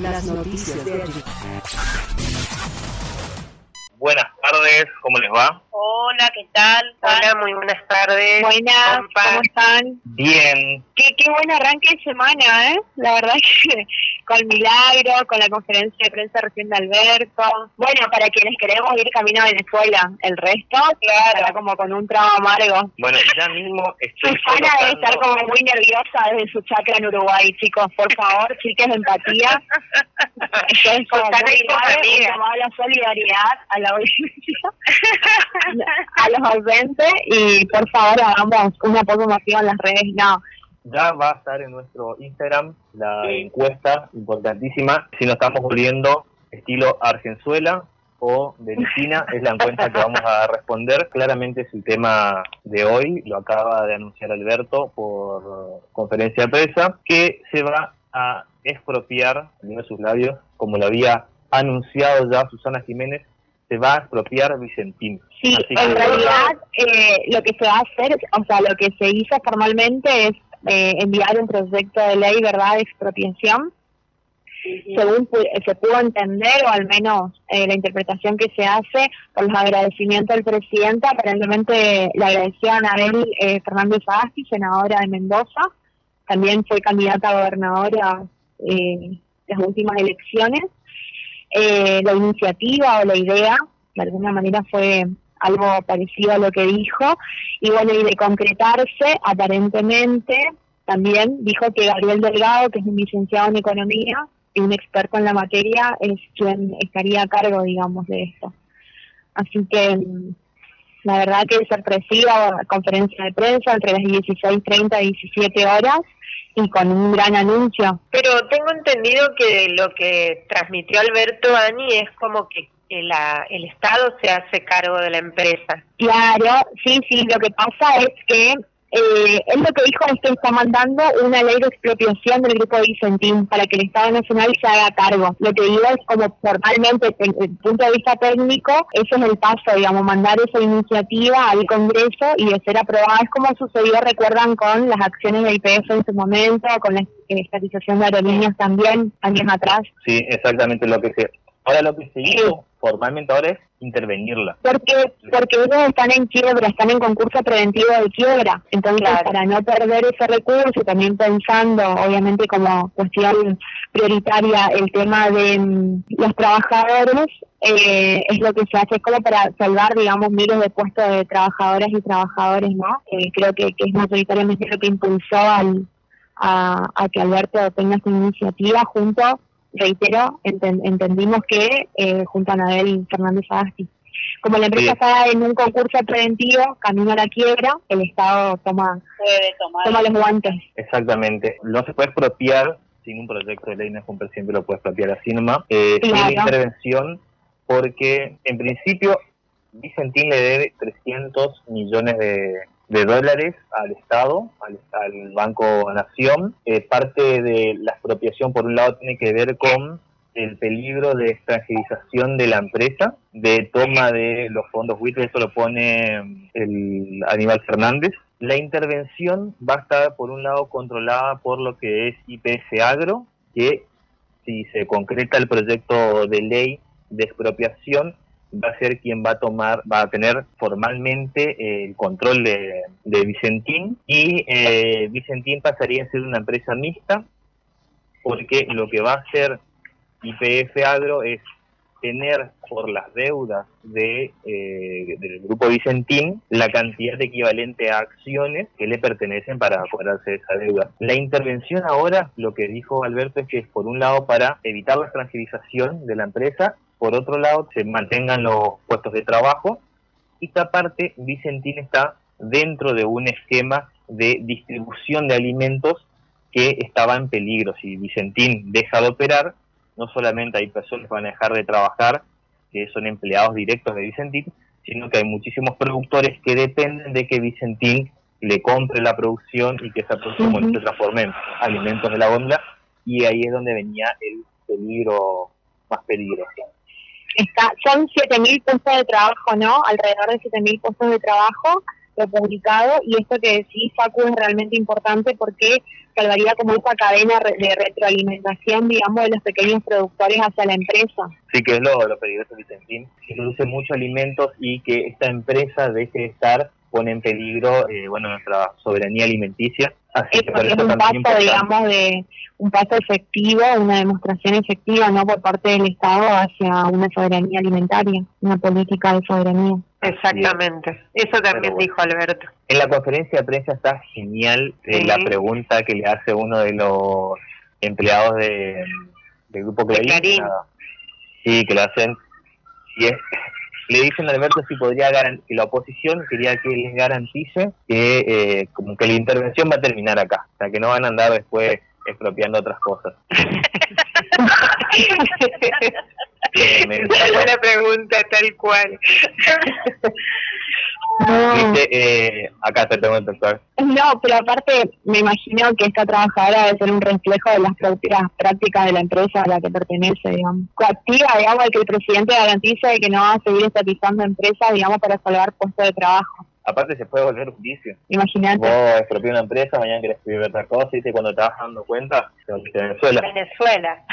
Las noticias de allí. Buenas tardes, ¿cómo les va? Hola, ¿qué tal? Hola, muy buenas tardes. Buenas, Compa. ¿cómo están? Bien, Qué, qué buen arranque de semana, ¿eh? La verdad que con Milagro, con la conferencia de prensa recién de Alberto. Bueno, para quienes queremos ir camino a Venezuela, el resto, claro, como con un trago amargo. bueno, ya mismo estoy Susana debe estar como muy nerviosa desde su chakra en Uruguay, chicos. Por favor, chiques de empatía. Esto es como Susana muy grave, la solidaridad, a la a los ausentes y por favor hagamos un apoyo masivo en las redes. No, Ya va a estar en nuestro Instagram la encuesta importantísima. Si nos estamos volviendo estilo Argenzuela o Venezuela, es la encuesta que vamos a responder. Claramente es el tema de hoy, lo acaba de anunciar Alberto por conferencia de prensa, que se va a expropiar, de sus labios, como lo había anunciado ya Susana Jiménez, se va a expropiar Vicentín. Sí, Así en realidad eh, lo que se va a hacer, o sea, lo que se hizo formalmente es eh, enviar un proyecto de ley, ¿verdad?, de expropiación. Según pu- se pudo entender, o al menos eh, la interpretación que se hace por los agradecimientos del presidente, aparentemente le agradeció a Anabel eh, Fernández Agasti, senadora de Mendoza, también fue candidata a gobernadora eh, en las últimas elecciones. Eh, la iniciativa o la idea, de alguna manera fue algo parecido a lo que dijo, y bueno, y de concretarse, aparentemente, también dijo que Gabriel Delgado, que es un licenciado en economía y un experto en la materia, es quien estaría a cargo, digamos, de esto. Así que mm, la verdad que sorpresiva conferencia de prensa entre las 16.30 y 17 horas y con un gran anuncio. Pero tengo entendido que lo que transmitió Alberto Ani es como que, la, el Estado se hace cargo de la empresa. Claro, sí, sí, lo que pasa es que eh, él lo que dijo es que está mandando una ley de expropiación del Grupo Vicentín para que el Estado Nacional se haga cargo. Lo que digo es como formalmente, desde el punto de vista técnico, ese es el paso, digamos, mandar esa iniciativa al Congreso y de ser aprobada. Es como sucedió, recuerdan, con las acciones de IPF en su momento, con la estatización de aerolíneas también, años atrás. Sí, exactamente lo que se... Ahora lo que se hizo formalmente ahora es intervenirla. Porque porque ellos están en quiebra, están en concurso preventivo de quiebra. Entonces, Claro. para no perder ese recurso, y también pensando, obviamente, como cuestión prioritaria el tema de mm, los trabajadores, eh, es lo que se hace como para salvar, digamos, miles de puestos de trabajadoras y trabajadores, ¿no? Eh, creo que, que es mayoritariamente lo que impulsó al, a, a que Alberto tenga esta iniciativa junto, reitero, enten- entendimos que eh, junto a Anabel Fernández Agasti. Como la empresa Sí. está en un concurso preventivo, camino a la quiebra, el Estado toma, toma los guantes. Exactamente. No se puede expropiar sin un proyecto de ley, no es un presidente lo puede expropiar así nomás. Eh, sin Claro. intervención, porque en principio Vicentín le debe 300 millones de, de dólares al Estado, al, Banco Nación. Eh, parte de la expropiación, por un lado, tiene que ver con el peligro de extranjerización de la empresa, de toma de los fondos buitres, eso lo pone mm, el Aníbal Fernández. La intervención va a estar, por un lado, controlada por lo que es IPF Agro, que si se concreta el proyecto de ley de expropiación, va a ser quien va a tomar, va a tener formalmente el control de, de Vicentín y eh, Vicentín pasaría a ser una empresa mixta porque lo que va a hacer IPF Agro es tener por las deudas de, eh, del grupo Vicentín la cantidad equivalente a acciones que le pertenecen para cobrarse esa deuda. La intervención ahora, lo que dijo Alberto es que es por un lado para evitar la extranjerización de la empresa, por otro lado se mantengan los puestos de trabajo y que aparte Vicentín está dentro de un esquema de distribución de alimentos que estaba en peligro. Si Vicentín deja de operar, no solamente hay personas que van a dejar de trabajar, que son empleados directos de Vicentín, sino que hay muchísimos productores que dependen de que Vicentín le compre la producción y que esa producción se transforme en alimentos de la góndola, y ahí es donde venía el peligro más peligroso. Está, son 7.000 puestos de trabajo, ¿no? Alrededor de 7.000 puestos de trabajo fue publicado y esto que decís, Facu, es realmente importante porque salvaría como esa cadena de retroalimentación, digamos, de los pequeños productores hacia la empresa. Sí, que es lo, lo peligroso, Vicentín, que produce muchos alimentos y que esta empresa deje de estar pone en peligro eh, bueno nuestra soberanía alimenticia. Así que es un paso, digamos, de un paso efectivo, una demostración efectiva, no por parte del Estado hacia una soberanía alimentaria, una política de soberanía. Exactamente, eso también dijo Alberto. En la conferencia de prensa está genial eh, la pregunta que le hace uno de los empleados de, del grupo Clarín. Sí, que le hacen, si es le dicen a Alberto si podría que la oposición quería que les garantice que eh, como que la intervención va a terminar acá, o sea que no van a andar después expropiando otras cosas. buena pregunta, tal cual. No. Eh, acá te tengo doctor. No, pero aparte me imagino que esta trabajadora debe ser un reflejo de las propias prácticas de la empresa a la que pertenece, digamos. Coactiva, digamos, de que el presidente garantice que no va a seguir estatizando empresas, digamos, para salvar puestos de trabajo. Aparte se puede volver justicia. Imagínate. Vos expropias una empresa, mañana querés escribir otra cosa y cuando te vas dando cuenta, Venezuela. Venezuela.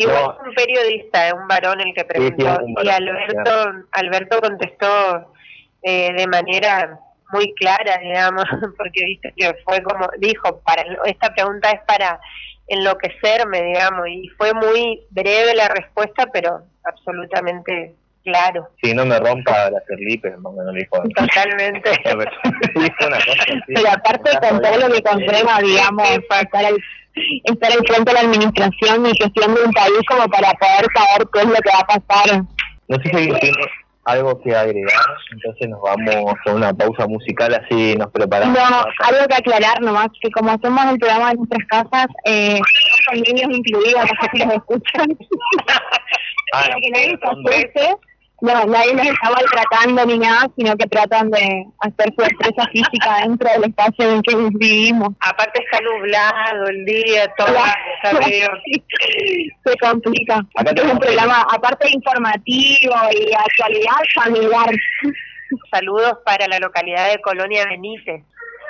Igual es un periodista, un varón el que preguntó. y Alberto, Alberto contestó eh, de manera muy clara, digamos, porque viste que fue como, dijo, para esta pregunta es para enloquecerme, digamos, y fue muy breve la respuesta, pero absolutamente claro. Si no me rompa la Felipe, no me lo dijo. Totalmente. pero aparte con todo lo que comprueba, digamos, estar al, estar al frente de la administración y gestión de un país como para poder saber qué es lo que va a pasar. No sé si alguien tiene algo que agregar, entonces nos vamos a una pausa musical, así nos preparamos. No, algo que aclarar nomás, que como hacemos el programa en nuestras casas, eh, con niños incluidos, no sé si los escuchan. ah, que nadie se no, nadie nos está maltratando ni nada, sino que tratan de hacer su expresa física dentro del espacio en el que vivimos. Aparte está nublado el día, todo está medio... Se complica. es un programa, aparte informativo y actualidad familiar. Saludos para la localidad de Colonia Benítez.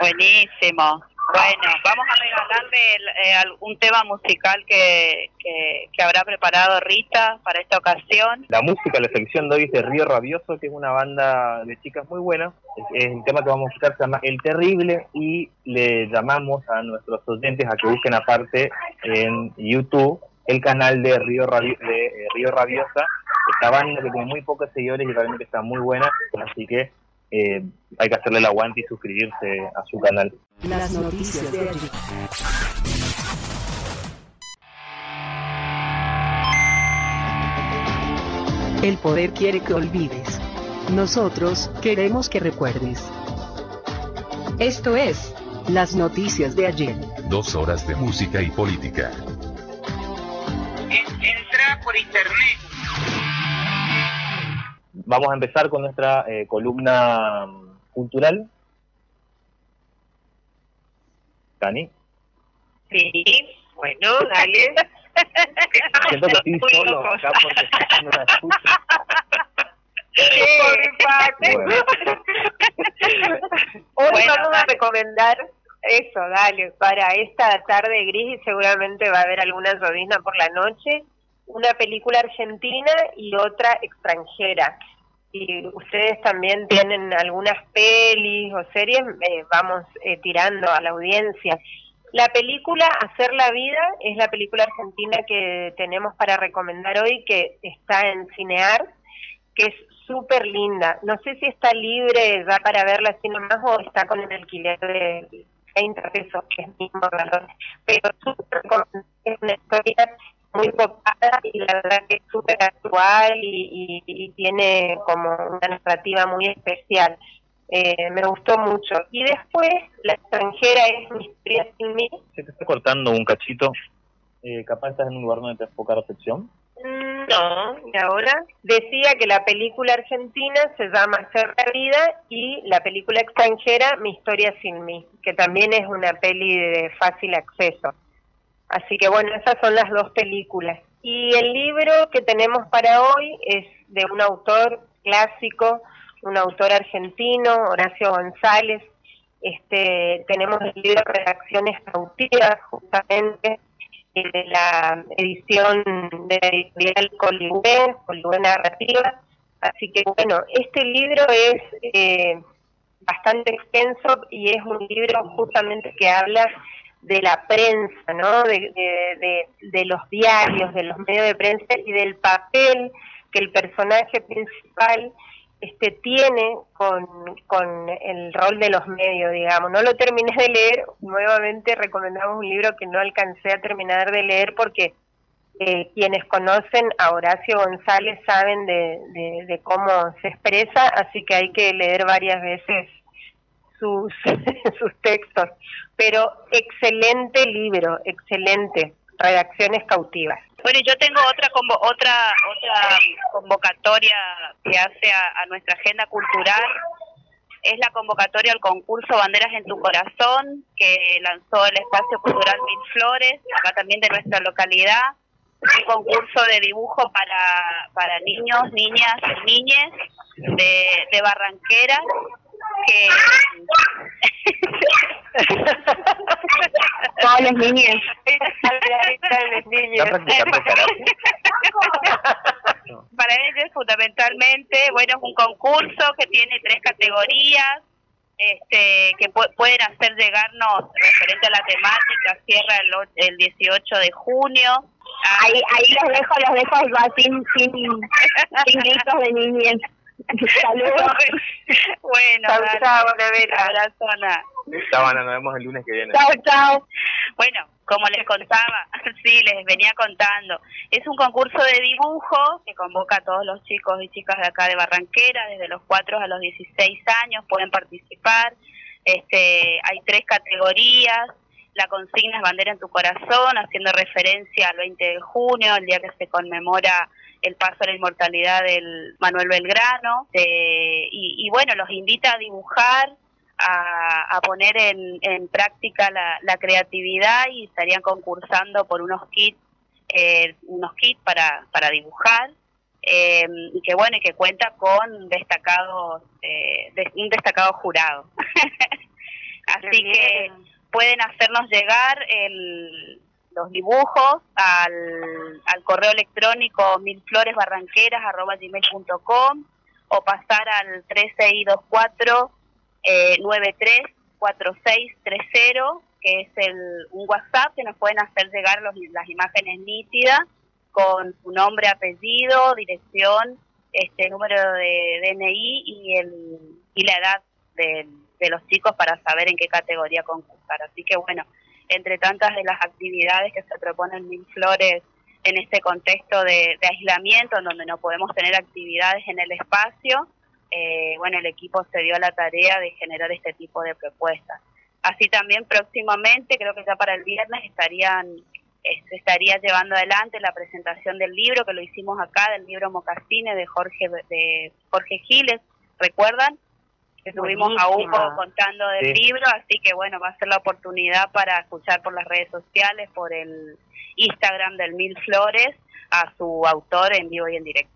Buenísimo. Bueno, vamos a regalarle eh, un tema musical que, que, habrá preparado Rita para esta ocasión. La música, la selección de hoy es de Río Rabioso, que es una banda de chicas muy buena. el tema que vamos a escuchar se llama El Terrible y le llamamos a nuestros oyentes a que busquen aparte en YouTube el canal de Río, de, eh, Río Rabiosa. Esta banda que tiene muy pocos seguidores y realmente está muy buena, así que eh, hay que hacerle el aguante y suscribirse a su canal. Las noticias de allí. El poder quiere que olvides. Nosotros queremos que recuerdes. Esto es Las noticias de ayer. Dos horas de música y política. Entra por internet vamos a empezar con nuestra eh, columna cultural. Dani. Sí, bueno, dale. Siento que estoy solo acá porque no la escucho. Hoy vamos a recomendar eso, dale, para esta tarde gris y seguramente va a haber alguna llovizna por la noche, una película argentina y otra extranjera si ustedes también tienen algunas pelis o series, eh, vamos eh, tirando a la audiencia. La película Hacer la Vida es la película argentina que tenemos para recomendar hoy, que está en Cinear, que es súper linda. No sé si está libre ya para verla así nomás o está con el alquiler de 30 pesos, que es mismo valor. Pero súper es una historia muy copada y la verdad que es súper actual y, tiene como una narrativa muy especial. Eh, me gustó mucho. Y después, la extranjera es Mi historia sin mí. Se te está cortando un cachito. Eh, ¿Capaz estás en un lugar donde te poca recepción? Mm, no, y ahora decía que la película argentina se llama Ser la vida y la película extranjera Mi historia sin mí, que también es una peli de fácil acceso. Así que bueno, esas son las dos películas. Y el libro que tenemos para hoy es de un autor clásico, un autor argentino, Horacio González. Este, tenemos el libro Redacciones Cautivas, justamente, eh, de la edición de la editorial Colibé Narrativa. Así que, bueno, este libro es eh, bastante extenso y es un libro justamente que habla de la prensa, ¿no? De, de, los diarios, de los medios de prensa y del papel que el personaje principal este tiene con, con el rol de los medios, digamos. No lo terminé de leer, nuevamente recomendamos un libro que no alcancé a terminar de leer porque eh, quienes conocen a Horacio González saben de, de cómo se expresa, así que hay que leer varias veces sus, sus textos, pero excelente libro, excelente, Redacciones Cautivas. Bueno, yo tengo otra otra otra convocatoria que hace a, nuestra agenda cultural. Es la convocatoria al concurso Banderas en tu Corazón, que lanzó el Espacio Cultural Mil Flores, acá también de nuestra localidad. Un concurso de dibujo para, para niños, niñas y niñes de, de Barranquera que todos los niños. Para ellos fundamentalmente bueno es un concurso que tiene tres categorías este que pueden hacer llegarnos referente a la temática cierra el, el 18 de junio. Ahí ahí los dejo los dejo sin sin, sin gritos de niñez Saludos. bueno, chao, chao, Abrazo, Ana. Chao, Ana, nos vemos el lunes que viene. Chao, chao. Bueno, como les contaba, sí, les venía contando, es un concurso de dibujo que convoca a todos los chicos y chicas de acá de Barranquera, desde los 4 a los 16 años, pueden participar. Este, hay tres categorías. La consigna es Bandera en tu Corazón, haciendo referencia al 20 de junio, el día que se conmemora el paso a la inmortalidad del Manuel Belgrano, eh, y, bueno, los invita a dibujar, a, poner en, práctica la, creatividad y estarían concursando por unos kits, eh, unos kits para, para dibujar. Eh, y que bueno, y que cuenta con destacados, un destacado jurado. Así que pueden hacernos llegar el, los dibujos al, correo electrónico milfloresbarranqueras.com o pasar al 3624 eh, 934630 que es el, un WhatsApp que nos pueden hacer llegar los, las imágenes nítidas con su nombre, apellido, dirección, este número de DNI y, el, y la edad de, de los chicos para saber en qué categoría concursar. Así que bueno, entre tantas de las actividades que se proponen Mil Flores en este contexto de, aislamiento, en donde no podemos tener actividades en el espacio, eh, bueno, el equipo se dio la tarea de generar este tipo de propuestas. Así también próximamente, creo que ya para el viernes estarían se estaría llevando adelante la presentación del libro que lo hicimos acá, del libro Mocasine de Jorge de Jorge Giles, ¿recuerdan? Estuvimos a Hugo contando del libro, así que bueno, va a ser la oportunidad para escuchar por las redes sociales, por el Instagram del Mil Flores, a su autor en vivo y en directo.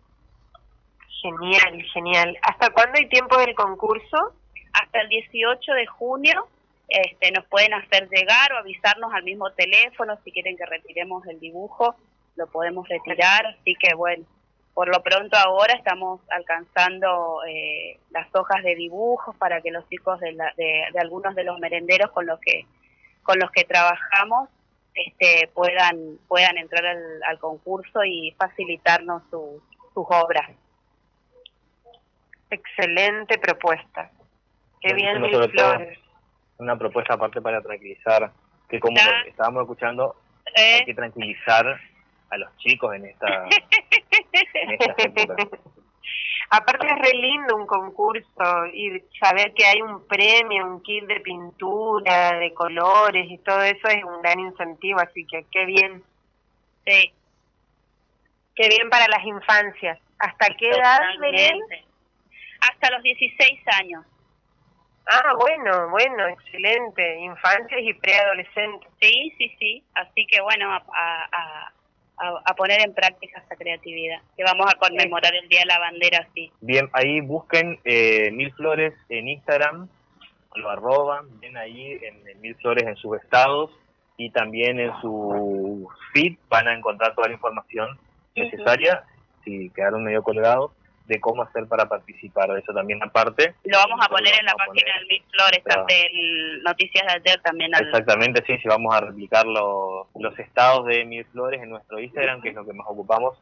Genial, genial. ¿Hasta cuándo hay tiempo del concurso? Hasta el 18 de junio. Este, nos pueden hacer llegar o avisarnos al mismo teléfono si quieren que retiremos el dibujo, lo podemos retirar, así que bueno, por lo pronto ahora estamos alcanzando eh, las hojas de dibujos para que los chicos de, de, algunos de los merenderos con los que con los que trabajamos este, puedan puedan entrar al, concurso y facilitarnos sus obras. Excelente propuesta. Qué bien, Flores. Una propuesta aparte para tranquilizar, que como estábamos escuchando, hay ¿Eh? que tranquilizar a los chicos en esta, Aparte es re lindo un concurso y saber que hay un premio, un kit de pintura, de colores y todo eso es un gran incentivo, así que qué bien. Sí. Qué bien para las infancias. ¿Hasta qué edad, Hasta los 16 años. Ah, bueno, bueno, excelente. Infancias y preadolescentes. Sí, sí, sí. Así que bueno, a, a a, poner en práctica esa creatividad, que vamos a conmemorar el Día de la Bandera así. Bien, ahí busquen eh, Mil Flores en Instagram, lo arroban, ven ahí en, Mil Flores en sus estados y también en su feed van a encontrar toda la información necesaria, si quedaron medio colgados de cómo hacer para participar de eso también aparte. Lo vamos a poner en la página del Mil Flores, del Noticias de ayer también. Exactamente, sí, sí, vamos a replicar los, los estados de Mil Flores en nuestro Instagram, que es lo que más ocupamos